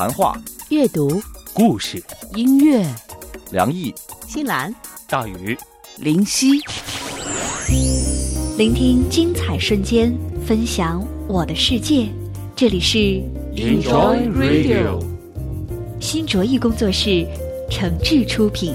谈话、阅读、故事、音乐，梁毅、新兰、大宇、林夕，聆听精彩瞬间，分享我的世界。这里是 Enjoy Radio，新卓艺工作室诚挚出品。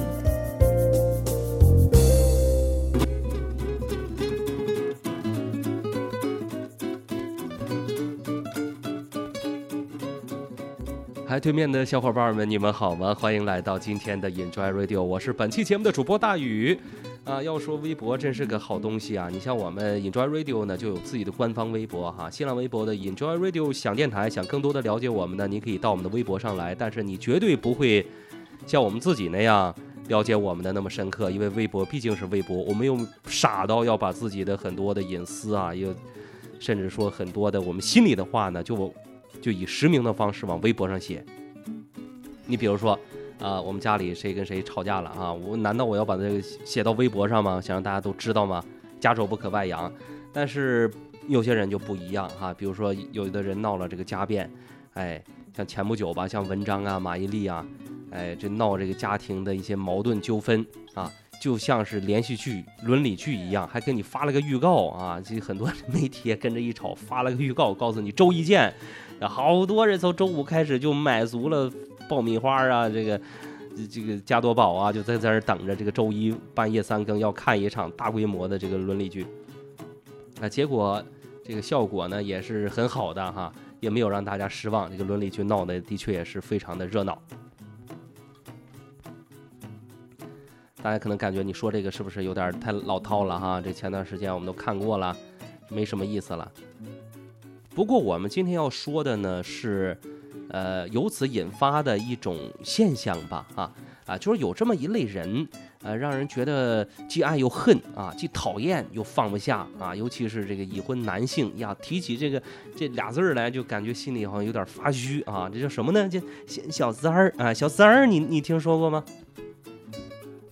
嗨，对面的小伙伴们，你们好吗？欢迎来到今天的 Enjoy Radio，我是本期节目的主播大宇。啊，要说微博真是个好东西啊！你像我们 Enjoy Radio 呢，就有自己的官方微博哈，新浪微博的 Enjoy Radio 想电台。想更多的了解我们呢，你可以到我们的微博上来，但是你绝对不会像我们自己那样了解我们的那么深刻，因为微博毕竟是微博，我们又傻到要把自己的很多的隐私啊，又甚至说很多的我们心里的话呢，就就以实名的方式往微博上写。你比如说。啊，我们家里谁跟谁吵架了啊？我难道我要把这个写到微博上吗？想让大家都知道吗？家丑不可外扬。但是有些人就不一样哈，比如说有的人闹了这个家变，哎，像前不久吧，像文章啊、马伊琍啊，哎，这闹这个家庭的一些矛盾纠纷啊，就像是连续剧、伦理剧一样，还给你发了个预告啊。这很多媒体也跟着一吵，发了个预告，告诉你周一见。好多人从周五开始就买足了。爆米花啊，这个这个加多宝啊，就在在那等着这个周一半夜三更要看一场大规模的这个伦理剧，啊，结果这个效果呢也是很好的哈，也没有让大家失望。这个伦理剧闹的的确也是非常的热闹。大家可能感觉你说这个是不是有点太老套了哈？这前段时间我们都看过了，没什么意思了。不过我们今天要说的呢是。呃，由此引发的一种现象吧，啊啊，就是有这么一类人，呃，让人觉得既爱又恨啊，既讨厌又放不下啊，尤其是这个已婚男性呀，提起这个这俩字儿来，就感觉心里好像有点发虚啊。这叫什么呢？这小三儿啊，小三儿，你你听说过吗？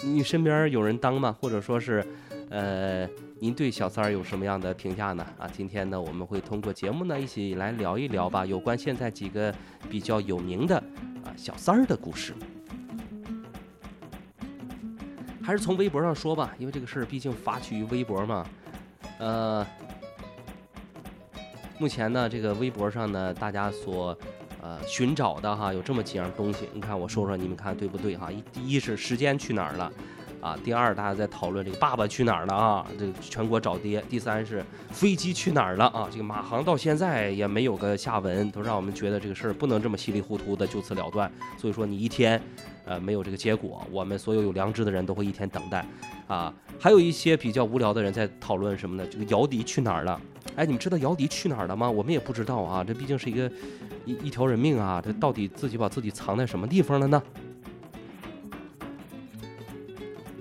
你身边有人当吗？或者说是，呃。您对小三儿有什么样的评价呢？啊，今天呢，我们会通过节目呢，一起来聊一聊吧，有关现在几个比较有名的啊小三儿的故事。还是从微博上说吧，因为这个事儿毕竟发起于微博嘛。呃，目前呢，这个微博上呢，大家所呃寻找的哈，有这么几样东西，你看我说说，你们看对不对哈？一第一是时间去哪儿了。啊，第二，大家在讨论这个《爸爸去哪儿了》啊，这个全国找爹。第三是飞机去哪儿了啊，这个马航到现在也没有个下文，都让我们觉得这个事儿不能这么稀里糊涂的就此了断。所以说，你一天，呃，没有这个结果，我们所有有良知的人都会一天等待。啊，还有一些比较无聊的人在讨论什么呢？这个姚笛去哪儿了？哎，你们知道姚笛去哪儿了吗？我们也不知道啊，这毕竟是一个一一条人命啊，这到底自己把自己藏在什么地方了呢？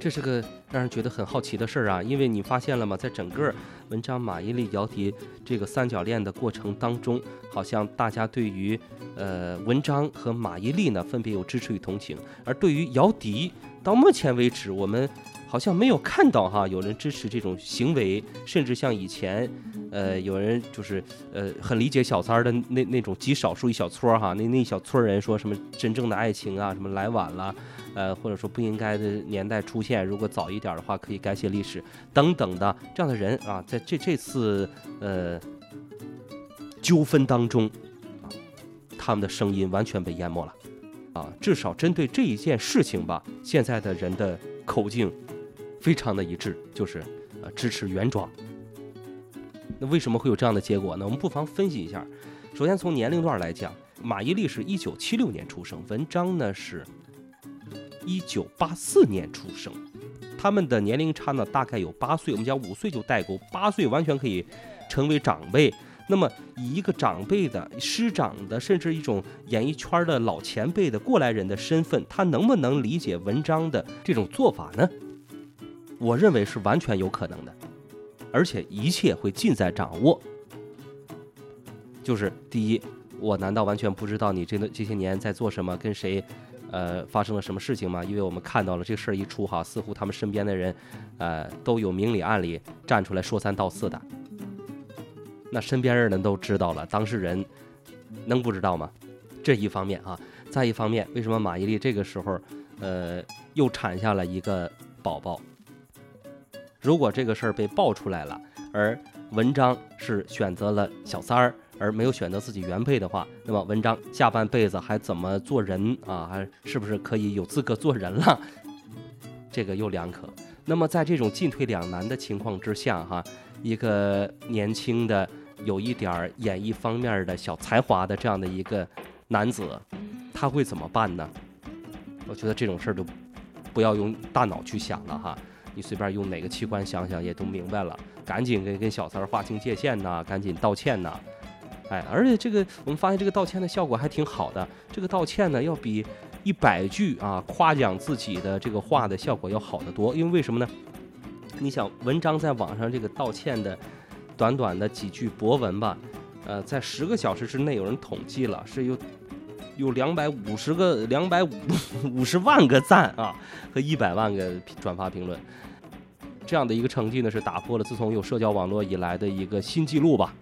这是个让人觉得很好奇的事儿啊，因为你发现了吗？在整个文章马伊琍、姚笛这个三角恋的过程当中，好像大家对于呃文章和马伊琍呢，分别有支持与同情，而对于姚笛，到目前为止，我们好像没有看到哈有人支持这种行为，甚至像以前，呃，有人就是呃很理解小三儿的那那种极少数一小撮哈，那那一小撮人说什么真正的爱情啊，什么来晚了。呃，或者说不应该的年代出现，如果早一点的话，可以改写历史等等的这样的人啊，在这这次呃纠纷当中啊，他们的声音完全被淹没了啊。至少针对这一件事情吧，现在的人的口径非常的一致，就是呃支持原装。那为什么会有这样的结果呢？我们不妨分析一下。首先从年龄段来讲，马伊琍是一九七六年出生，文章呢是。一九八四年出生，他们的年龄差呢大概有八岁。我们讲五岁就代沟，八岁完全可以成为长辈。那么以一个长辈的师长的，甚至一种演艺圈的老前辈的过来人的身份，他能不能理解文章的这种做法呢？我认为是完全有可能的，而且一切会尽在掌握。就是第一，我难道完全不知道你这这些年在做什么，跟谁？呃，发生了什么事情吗？因为我们看到了这事儿一出哈，似乎他们身边的人，呃，都有明里暗里站出来说三道四的。那身边的人都知道了，当事人能不知道吗？这一方面啊，再一方面，为什么马伊琍这个时候，呃，又产下了一个宝宝？如果这个事儿被爆出来了，而文章是选择了小三儿，而没有选择自己原配的话，那么文章下半辈子还怎么做人啊？还是不是可以有资格做人了？这个又两可。那么在这种进退两难的情况之下，哈，一个年轻的、有一点儿演艺方面的小才华的这样的一个男子，他会怎么办呢？我觉得这种事儿就不要用大脑去想了哈，你随便用哪个器官想想也都明白了。赶紧跟跟小三儿划清界限呐，赶紧道歉呐！哎，而且这个我们发现这个道歉的效果还挺好的，这个道歉呢要比一百句啊夸奖自己的这个话的效果要好得多。因为为什么呢？你想文章在网上这个道歉的短短的几句博文吧，呃，在十个小时之内有人统计了是有有两百五十个两百五五十万个赞啊和一百万个转发评论。这样的一个成绩呢，是打破了自从有社交网络以来的一个新纪录吧。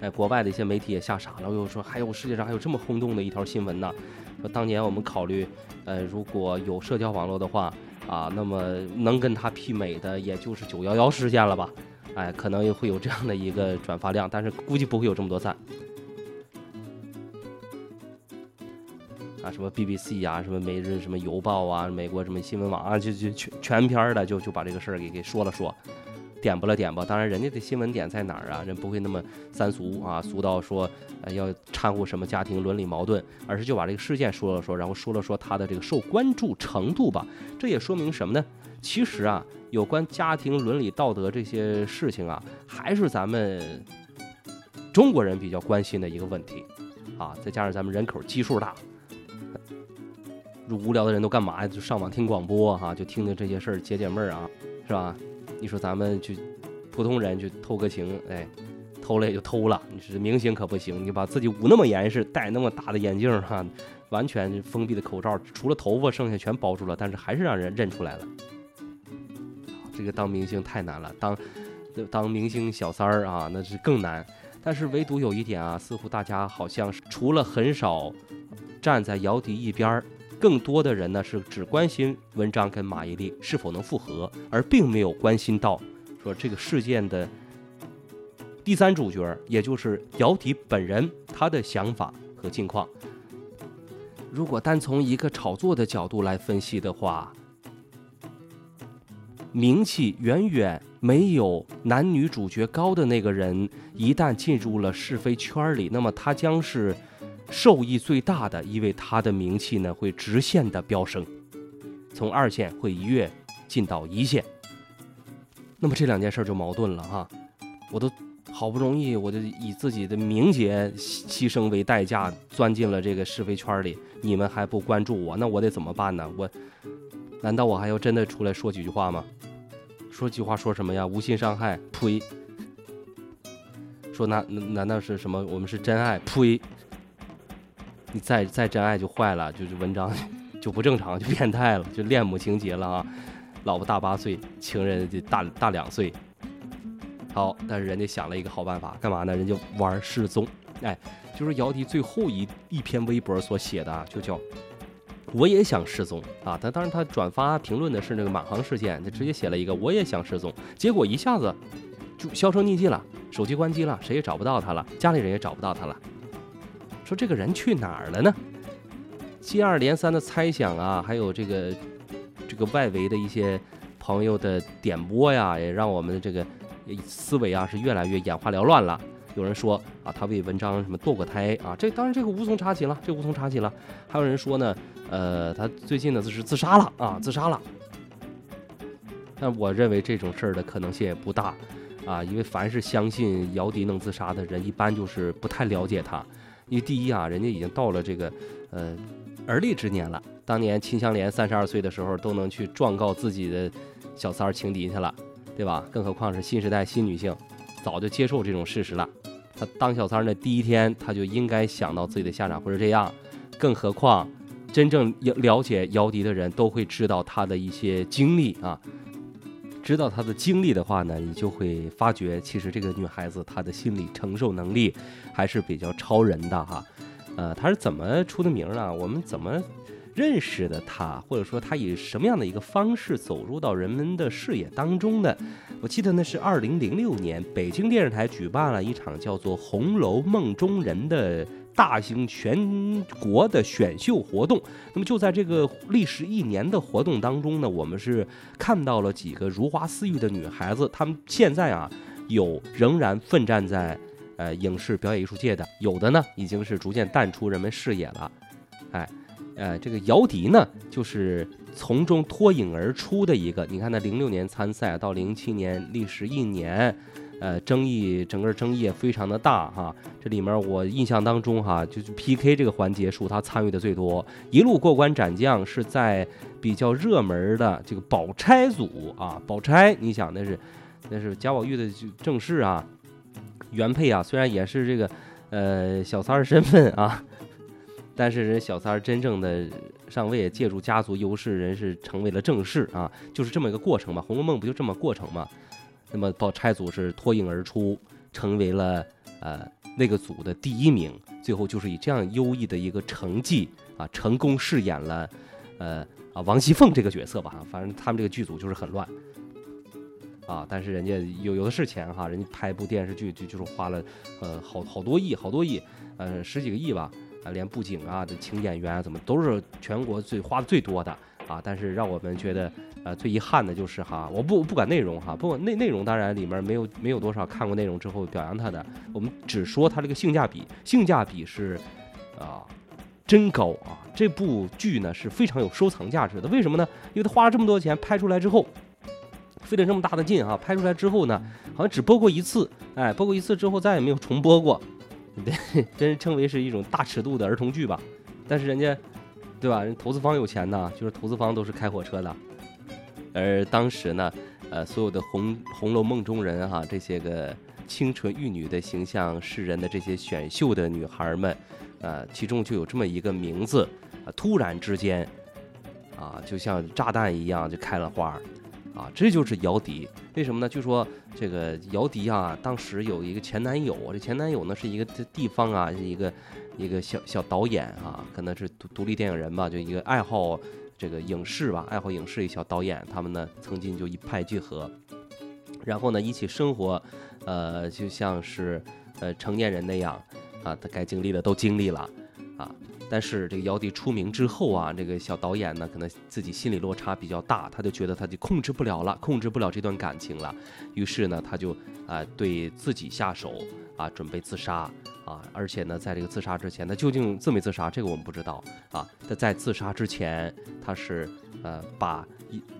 哎，国外的一些媒体也吓傻了，又说还有世界上还有这么轰动的一条新闻呢。说当年我们考虑，呃，如果有社交网络的话，啊，那么能跟它媲美的也就是九幺幺事件了吧？哎，可能也会有这样的一个转发量，但是估计不会有这么多赞。啊，什么 BBC 呀，什么每日什么邮报啊，美国什么新闻网啊，就就全全篇的就就把这个事儿给给说了说，点拨了点拨。当然，人家的新闻点在哪儿啊？人不会那么三俗啊，俗到说呃要掺和什么家庭伦理矛盾，而是就把这个事件说了说，然后说了说他的这个受关注程度吧。这也说明什么呢？其实啊，有关家庭伦理道德这些事情啊，还是咱们中国人比较关心的一个问题啊。再加上咱们人口基数大。无聊的人都干嘛呀？就上网听广播哈，就听听这些事儿解解闷儿啊，是吧？你说咱们去普通人去偷个情，哎，偷了也就偷了。你是明星可不行，你把自己捂那么严实，戴那么大的眼镜哈，完全封闭的口罩，除了头发剩下全包住了，但是还是让人认出来了。这个当明星太难了，当当明星小三儿啊，那是更难。但是唯独有一点啊，似乎大家好像是除了很少站在姚笛一边儿。更多的人呢是只关心文章跟马伊琍是否能复合，而并没有关心到说这个事件的第三主角，也就是姚笛本人他的想法和近况。如果单从一个炒作的角度来分析的话，名气远远没有男女主角高的那个人，一旦进入了是非圈里，那么他将是。受益最大的，因为他的名气呢会直线的飙升，从二线会一跃进到一线。那么这两件事就矛盾了哈，我都好不容易，我就以自己的名节牺牲为代价钻进了这个是非圈里，你们还不关注我，那我得怎么办呢？我难道我还要真的出来说几句话吗？说几句话说什么呀？无心伤害，呸！说那难道是什么？我们是真爱，呸！你再再真爱就坏了，就是文章 就不正常，就变态了，就恋母情节了啊！老婆大八岁，情人就大大两岁。好，但是人家想了一个好办法，干嘛呢？人家玩失踪。哎，就是姚笛最后一一篇微博所写的，就叫“我也想失踪”啊。他当然他转发评论的是那个满航事件，他直接写了一个“我也想失踪”，结果一下子就销声匿迹了，手机关机了，谁也找不到他了，家里人也找不到他了。说这个人去哪儿了呢？接二连三的猜想啊，还有这个这个外围的一些朋友的点拨呀，也让我们的这个思维啊是越来越眼花缭乱了。有人说啊，他为文章什么堕过胎啊，这当然这个无从查起了，这无从查起了。还有人说呢，呃，他最近呢就是自杀了啊，自杀了。但我认为这种事儿的可能性也不大啊，因为凡是相信姚笛能自杀的人，一般就是不太了解他。因为第一啊，人家已经到了这个呃而立之年了。当年秦香莲三十二岁的时候，都能去状告自己的小三儿情敌去了，对吧？更何况是新时代新女性，早就接受这种事实了。她当小三儿的第一天，她就应该想到自己的下场会是这样。更何况，真正了解姚笛的人都会知道她的一些经历啊。知道她的经历的话呢，你就会发觉，其实这个女孩子她的心理承受能力还是比较超人的哈。呃，她是怎么出的名呢？我们怎么认识的她，或者说她以什么样的一个方式走入到人们的视野当中的？我记得那是二零零六年，北京电视台举办了一场叫做《红楼梦中人》的大型全国的选秀活动。那么就在这个历时一年的活动当中呢，我们是看到了几个如花似玉的女孩子，她们现在啊有仍然奋战在呃影视表演艺术界的，有的呢已经是逐渐淡出人们视野了。哎，呃，这个姚笛呢，就是从中脱颖而出的一个。你看，他零六年参赛到零七年历时一年，呃，争议整个争议也非常的大哈。这里面我印象当中哈，就是 PK 这个环节属他参与的最多，一路过关斩将是在比较热门的这个宝钗组啊。宝钗，你想那是那是贾宝玉的正室啊，原配啊，虽然也是这个呃小三儿身份啊。但是人小三儿真正的上位，借助家族优势，人是成为了正室啊，就是这么一个过程嘛，《红楼梦》不就这么过程嘛？那么宝钗组是脱颖而出，成为了呃那个组的第一名，最后就是以这样优异的一个成绩啊，成功饰演了呃啊王熙凤这个角色吧。反正他们这个剧组就是很乱啊，但是人家有有的是钱哈，人家拍一部电视剧就就是花了呃好好多亿，好多亿，呃十几个亿吧。啊，连布景啊请演员啊，怎么都是全国最花的最多的啊！但是让我们觉得，呃，最遗憾的就是哈，我不不管内容哈，不管内内容，当然里面没有没有多少看过内容之后表扬他的，我们只说他这个性价比，性价比是啊真高啊！这部剧呢是非常有收藏价值的，为什么呢？因为他花了这么多钱拍出来之后，费了这么大的劲啊，拍出来之后呢，好像只播过一次，哎，播过一次之后再也没有重播过。对，真称为是一种大尺度的儿童剧吧，但是人家，对吧？人投资方有钱呐，就是投资方都是开火车的。而当时呢，呃，所有的《红红楼梦》中人哈，这些个清纯玉女的形象示人的这些选秀的女孩们，呃，其中就有这么一个名字，啊，突然之间，啊，就像炸弹一样就开了花。啊，这就是姚笛，为什么呢？据说这个姚笛啊，当时有一个前男友，这前男友呢是一个地方啊，一个一个小小导演啊，可能是独独立电影人吧，就一个爱好这个影视吧，爱好影视一小导演，他们呢曾经就一拍即合，然后呢一起生活，呃，就像是呃成年人那样啊，他该经历的都经历了啊。但是这个姚笛出名之后啊，这个小导演呢，可能自己心理落差比较大，他就觉得他就控制不了了，控制不了这段感情了，于是呢，他就啊对自己下手啊，准备自杀啊，而且呢，在这个自杀之前，他究竟自没自杀，这个我们不知道啊。他在自杀之前，他是呃把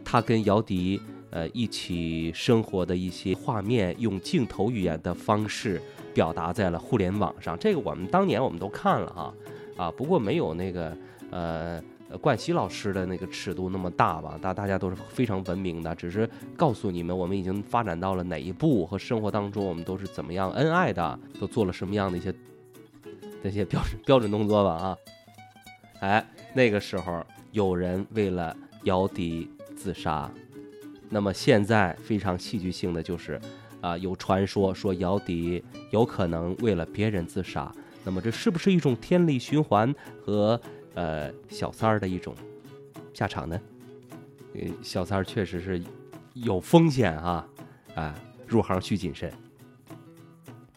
他跟姚笛呃一起生活的一些画面，用镜头语言的方式表达在了互联网上，这个我们当年我们都看了哈。啊，不过没有那个呃冠希老师的那个尺度那么大吧？大大家都是非常文明的，只是告诉你们，我们已经发展到了哪一步，和生活当中我们都是怎么样恩爱的，都做了什么样的一些那些标准标准动作吧啊！哎，那个时候有人为了姚笛自杀，那么现在非常戏剧性的就是啊，有传说说姚笛有可能为了别人自杀。那么这是不是一种天理循环和呃小三儿的一种下场呢？呃，小三儿确实是有风险啊，啊，入行需谨慎。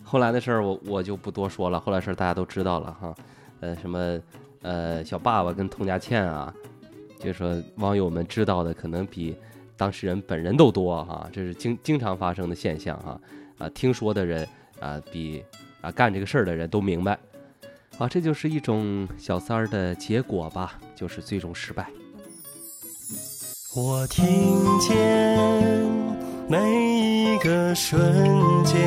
后来的事儿我我就不多说了，后来事儿大家都知道了哈。呃，什么呃小爸爸跟佟佳倩啊，就说网友们知道的可能比当事人本人都多哈，这是经经常发生的现象哈。啊，听说的人啊比。啊，干这个事儿的人都明白，啊，这就是一种小三儿的结果吧，就是最终失败。我听见每一个瞬间，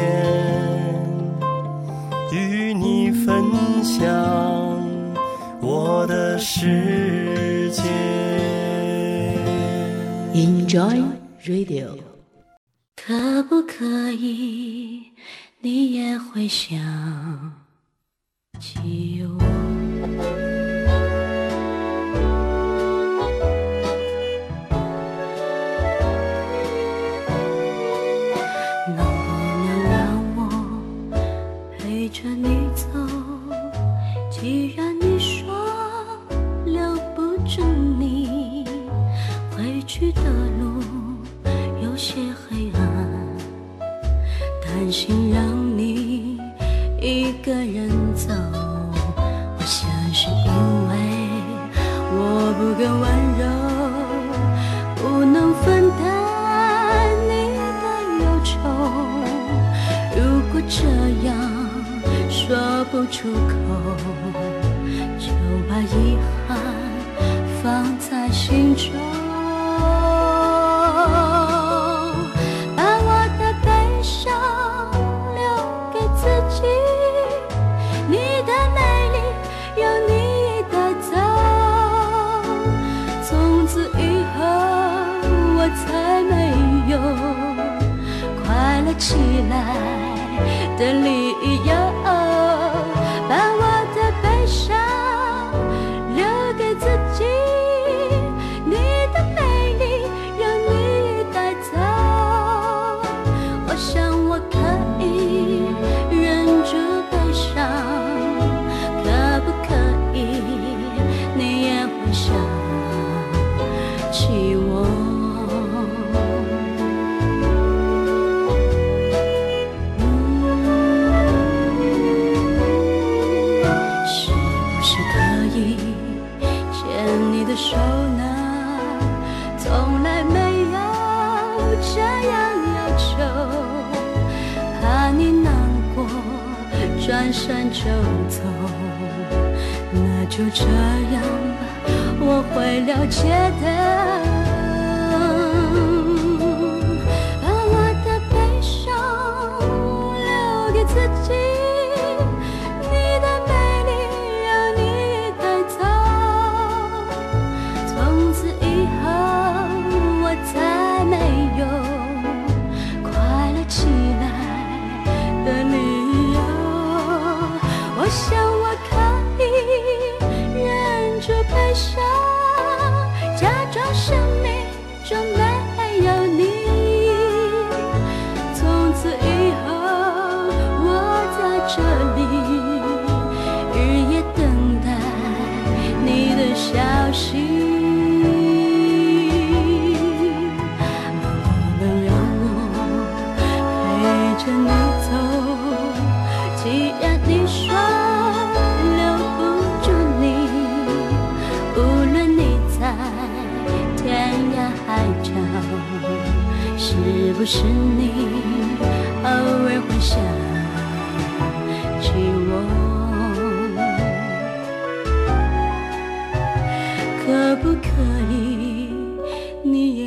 与你分享我的世界。Enjoy Radio，可不可以？你也会想起我。能不能让我陪着你走？既然你说留不住你回去的路有些黑暗，担心让你一个人走。我想是因为我不够温柔，不能分担你的忧愁。如果这样说不出口，就把遗憾放在心中。的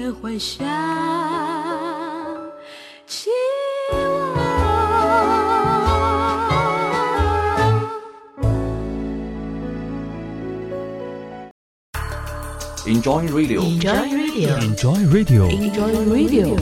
你也会想起我？Enjoy Radio。Enjoy Radio. Enjoy Radio。Enjoy Radio.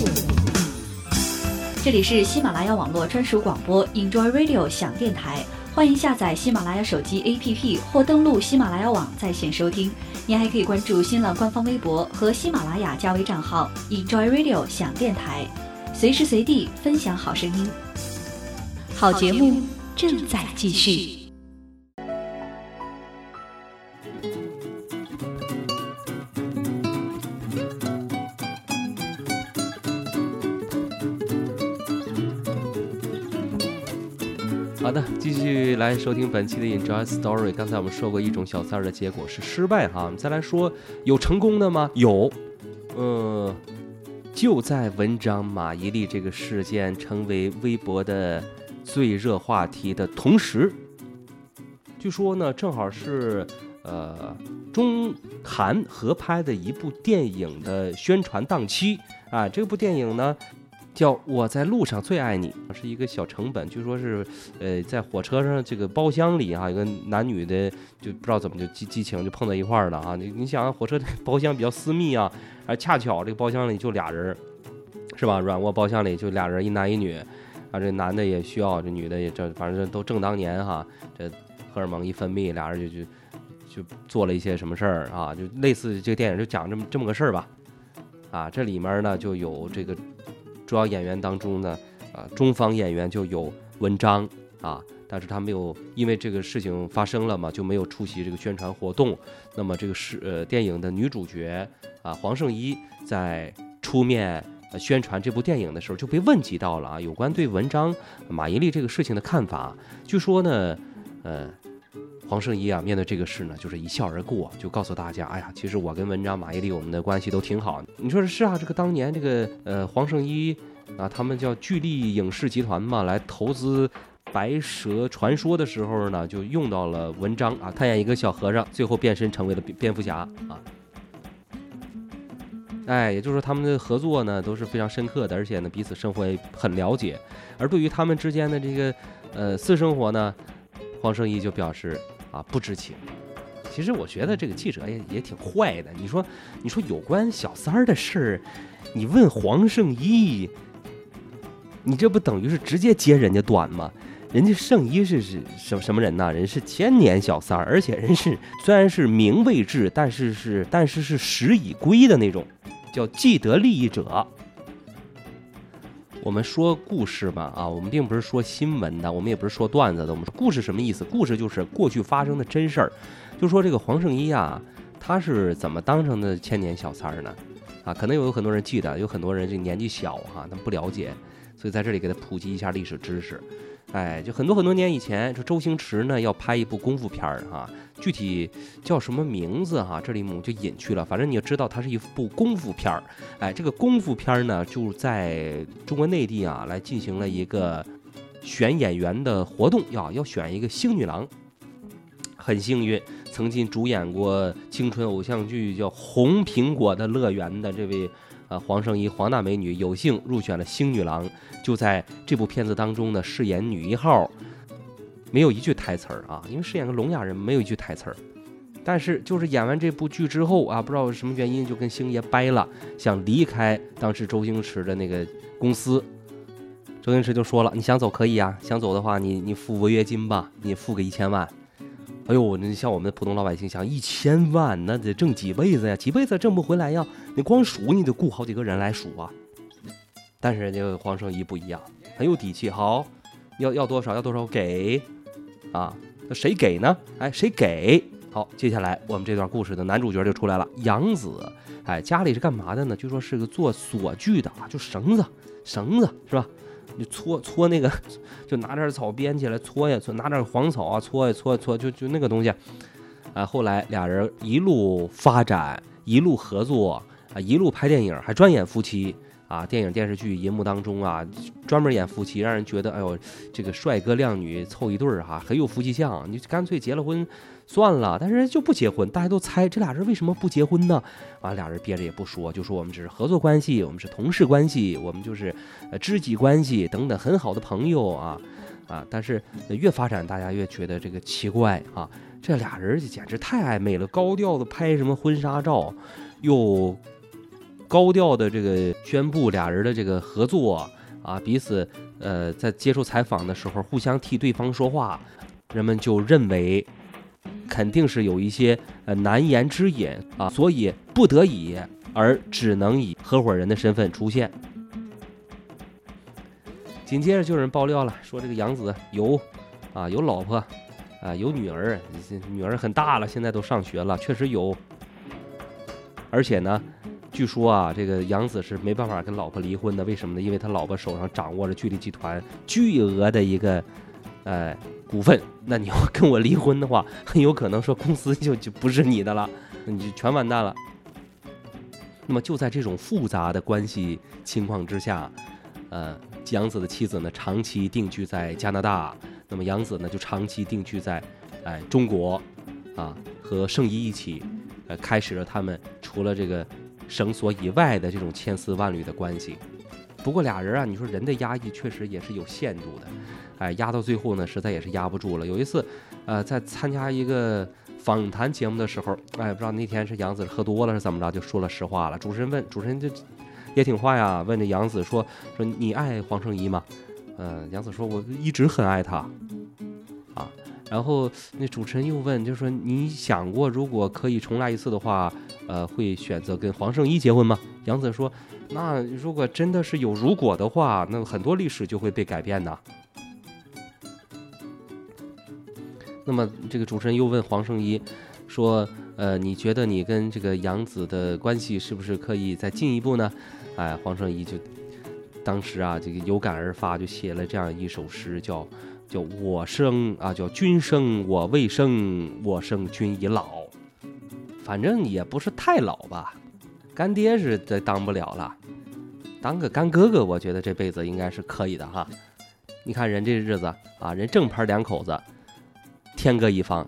这里是喜马拉雅网络专属广播 Enjoy Radio 响电台，欢迎下载喜马拉雅手机 APP 或登录喜马拉雅网在线收听。您还可以关注新浪官方微博和喜马拉雅加微账号 Enjoy Radio 想电台，随时随地分享好声音。好节目正在继续。来收听本期的 Enjoy Story。刚才我们说过，一种小三儿的结果是失败哈。我们再来说，有成功的吗？有，呃，就在文章马伊琍这个事件成为微博的最热话题的同时，据说呢，正好是呃中韩合拍的一部电影的宣传档期啊。这部电影呢。叫《我在路上最爱你》，是一个小成本，据说是，呃，在火车上这个包厢里哈、有个男女的就不知道怎么就激激情就碰到一块儿了啊！你你想，火车 包厢比较私密啊，而恰巧这个包厢里就俩人，是吧？软卧包厢里就俩人，一男一女，啊，这男的也需要，这女的也这，反正都正当年哈，这荷尔蒙一分泌，俩人就就就做了一些什么事儿啊？就类似这个电影就讲这么这么个事儿吧，啊，这里面呢就有这个。主要演员当中呢，啊，中方演员就有文章啊，但是他没有因为这个事情发生了嘛，就没有出席这个宣传活动。那么这个是呃电影的女主角啊黄圣依在出面。宣传这部电影的时候就被问及到了啊，有关对文章马伊琍这个事情的看法。据说呢，呃，黄圣依啊，面对这个事呢，就是一笑而过，就告诉大家，哎呀，其实我跟文章、马伊琍我们的关系都挺好。你说是啊，这个当年这个呃黄圣依啊，他们叫巨力影视集团嘛，来投资《白蛇传说》的时候呢，就用到了文章啊，他演一个小和尚，最后变身成为了蝙蝠侠啊。哎，也就是说，他们的合作呢都是非常深刻的，而且呢彼此生活也很了解。而对于他们之间的这个呃私生活呢，黄圣依就表示啊不知情。其实我觉得这个记者也也挺坏的。你说，你说有关小三儿的事儿，你问黄圣依，你这不等于是直接揭人家短吗？人家圣依是是什什么人呐？人是千年小三儿，而且人是虽然是名未至，但是是但是是实已归的那种。叫既得利益者。我们说故事嘛，啊，我们并不是说新闻的，我们也不是说段子的。我们说故事什么意思？故事就是过去发生的真事儿。就说这个黄圣依啊，他是怎么当成的千年小三儿呢？啊，可能有很多人记得，有很多人这年纪小哈，他不了解，所以在这里给他普及一下历史知识。哎，就很多很多年以前，这周星驰呢要拍一部功夫片儿哈，具体叫什么名字哈，这里我们就隐去了。反正你要知道，它是一部功夫片儿。哎，这个功夫片儿呢，就在中国内地啊来进行了一个选演员的活动，要要选一个星女郎。很幸运，曾经主演过青春偶像剧叫《红苹果的乐园》的这位。黄圣依，黄大美女有幸入选了星女郎，就在这部片子当中呢，饰演女一号，没有一句台词儿啊，因为饰演个聋哑人，没有一句台词儿。但是就是演完这部剧之后啊，不知道什么原因就跟星爷掰了，想离开当时周星驰的那个公司。周星驰就说了：“你想走可以啊，想走的话，你你付违约金吧，你付个一千万。”哎呦，那像我们普通老百姓想一千万，那得挣几辈子呀？几辈子挣不回来呀？你光数你得雇好几个人来数啊。但是人家黄圣依不一样，很有底气。好，要要多少？要多少给？啊，那谁给呢？哎，谁给？好，接下来我们这段故事的男主角就出来了，杨子。哎，家里是干嘛的呢？据说是个做锁具的啊，就绳子，绳子是吧？你搓搓那个，就拿点草编起来搓呀搓，拿点黄草啊搓呀搓搓，就就那个东西。啊，后来俩人一路发展，一路合作啊，一路拍电影，还专演夫妻啊。电影电视剧银幕当中啊，专门演夫妻，让人觉得哎呦，这个帅哥靓女凑一对儿哈，很有夫妻相。你干脆结了婚。算了，但是就不结婚，大家都猜这俩人为什么不结婚呢？完，俩人憋着也不说，就说我们只是合作关系，我们是同事关系，我们就是呃知己关系等等，很好的朋友啊啊！但是越发展，大家越觉得这个奇怪啊，这俩人简直太暧昧了，高调的拍什么婚纱照，又高调的这个宣布俩人的这个合作啊，彼此呃在接受采访的时候互相替对方说话，人们就认为。肯定是有一些呃难言之隐啊，所以不得已而只能以合伙人的身份出现。紧接着就有人爆料了，说这个杨子有啊有老婆啊有女儿，女儿很大了，现在都上学了，确实有。而且呢，据说啊这个杨子是没办法跟老婆离婚的，为什么呢？因为他老婆手上掌握着巨力集团巨额的一个呃。股份，那你要跟我离婚的话，很有可能说公司就就不是你的了，你就全完蛋了。那么就在这种复杂的关系情况之下，呃，杨子的妻子呢长期定居在加拿大，那么杨子呢就长期定居在哎中国，啊，和圣依一起，呃，开始了他们除了这个绳索以外的这种千丝万缕的关系。不过俩人啊，你说人的压抑确实也是有限度的。哎，压到最后呢，实在也是压不住了。有一次，呃，在参加一个访谈节目的时候，哎，不知道那天是杨子喝多了是怎么着，就说了实话了。主持人问，主持人就也挺坏呀，问这杨子说说你爱黄圣依吗？嗯，杨子说我一直很爱她，啊。然后那主持人又问，就说你想过如果可以重来一次的话，呃，会选择跟黄圣依结婚吗？杨子说，那如果真的是有如果的话，那很多历史就会被改变呢。那么这个主持人又问黄圣依说：“呃，你觉得你跟这个杨子的关系是不是可以再进一步呢？”哎，黄圣依就当时啊，这个有感而发，就写了这样一首诗，叫叫我生啊，叫君生我未生，我生君已老。反正也不是太老吧，干爹是这当不了了，当个干哥哥，我觉得这辈子应该是可以的哈。你看人这日子啊，人正牌两口子，天各一方，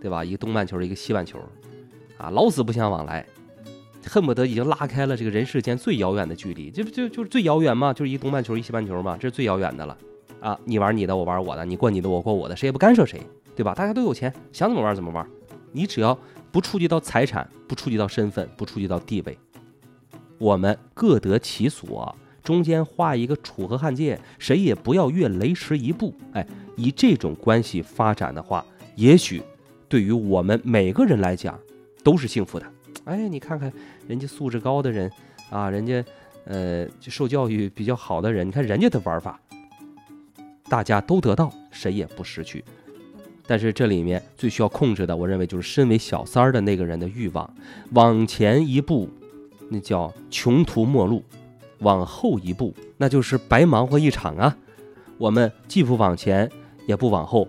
对吧？一个东半球，一个西半球，啊，老死不相往来，恨不得已经拉开了这个人世间最遥远的距离，这不就就是最遥远嘛？就是一东半球，一西半球嘛，这是最遥远的了啊！你玩你的，我玩我的，你过你的，我过我的，谁也不干涉谁，对吧？大家都有钱，想怎么玩怎么玩，你只要不触及到财产，不触及到身份，不触及到地位，我们各得其所。中间画一个楚河汉界，谁也不要越雷池一步。哎，以这种关系发展的话，也许对于我们每个人来讲都是幸福的。哎，你看看人家素质高的人啊，人家呃受教育比较好的人，你看人家的玩法，大家都得到，谁也不失去。但是这里面最需要控制的，我认为就是身为小三儿的那个人的欲望，往前一步，那叫穷途末路。往后一步，那就是白忙活一场啊！我们既不往前，也不往后，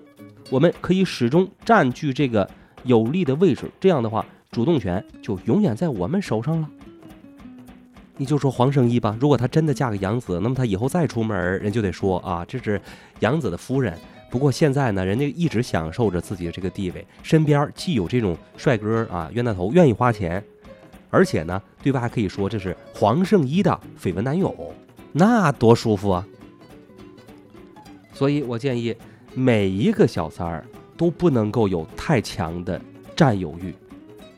我们可以始终占据这个有利的位置。这样的话，主动权就永远在我们手上了。你就说黄圣依吧，如果她真的嫁给杨子，那么她以后再出门，人就得说啊，这是杨子的夫人。不过现在呢，人家一直享受着自己的这个地位，身边既有这种帅哥啊，冤大头愿意花钱。而且呢，对外还可以说这是黄圣依的绯闻男友，那多舒服啊！所以我建议每一个小三儿都不能够有太强的占有欲，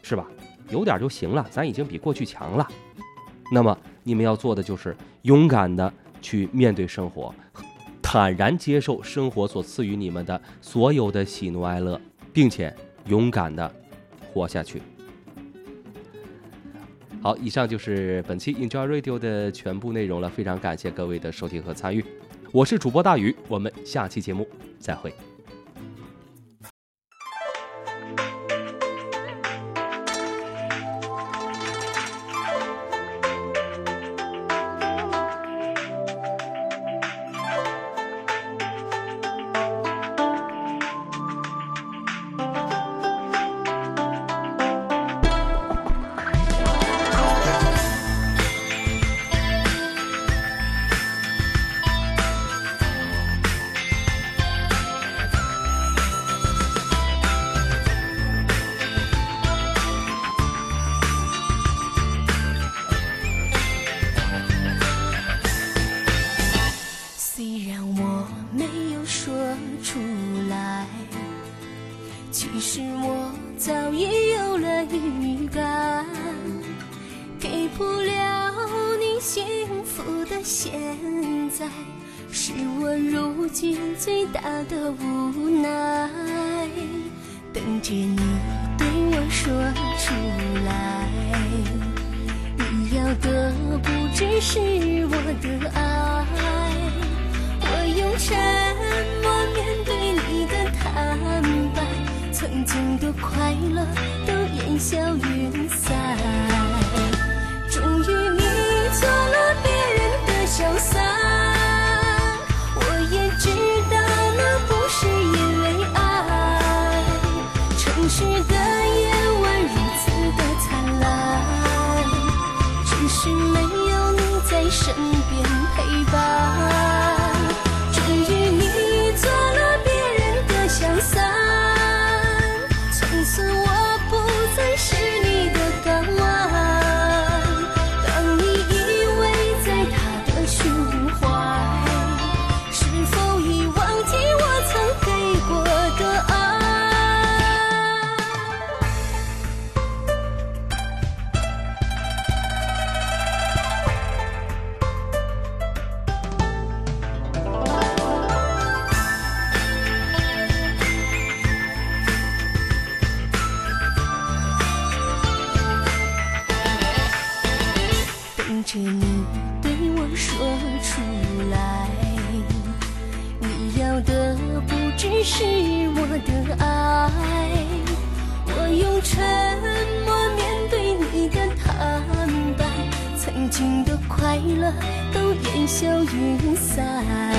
是吧？有点就行了，咱已经比过去强了。那么你们要做的就是勇敢的去面对生活，坦然接受生活所赐予你们的所有的喜怒哀乐，并且勇敢的活下去。好，以上就是本期 Enjoy Radio 的全部内容了，非常感谢各位的收听和参与，我是主播大宇，我们下期节目再会。如今最大的无奈。等着你对我说出来，你要的不只是我的爱。我用沉默面对你的坦白，曾经的快乐都烟消云云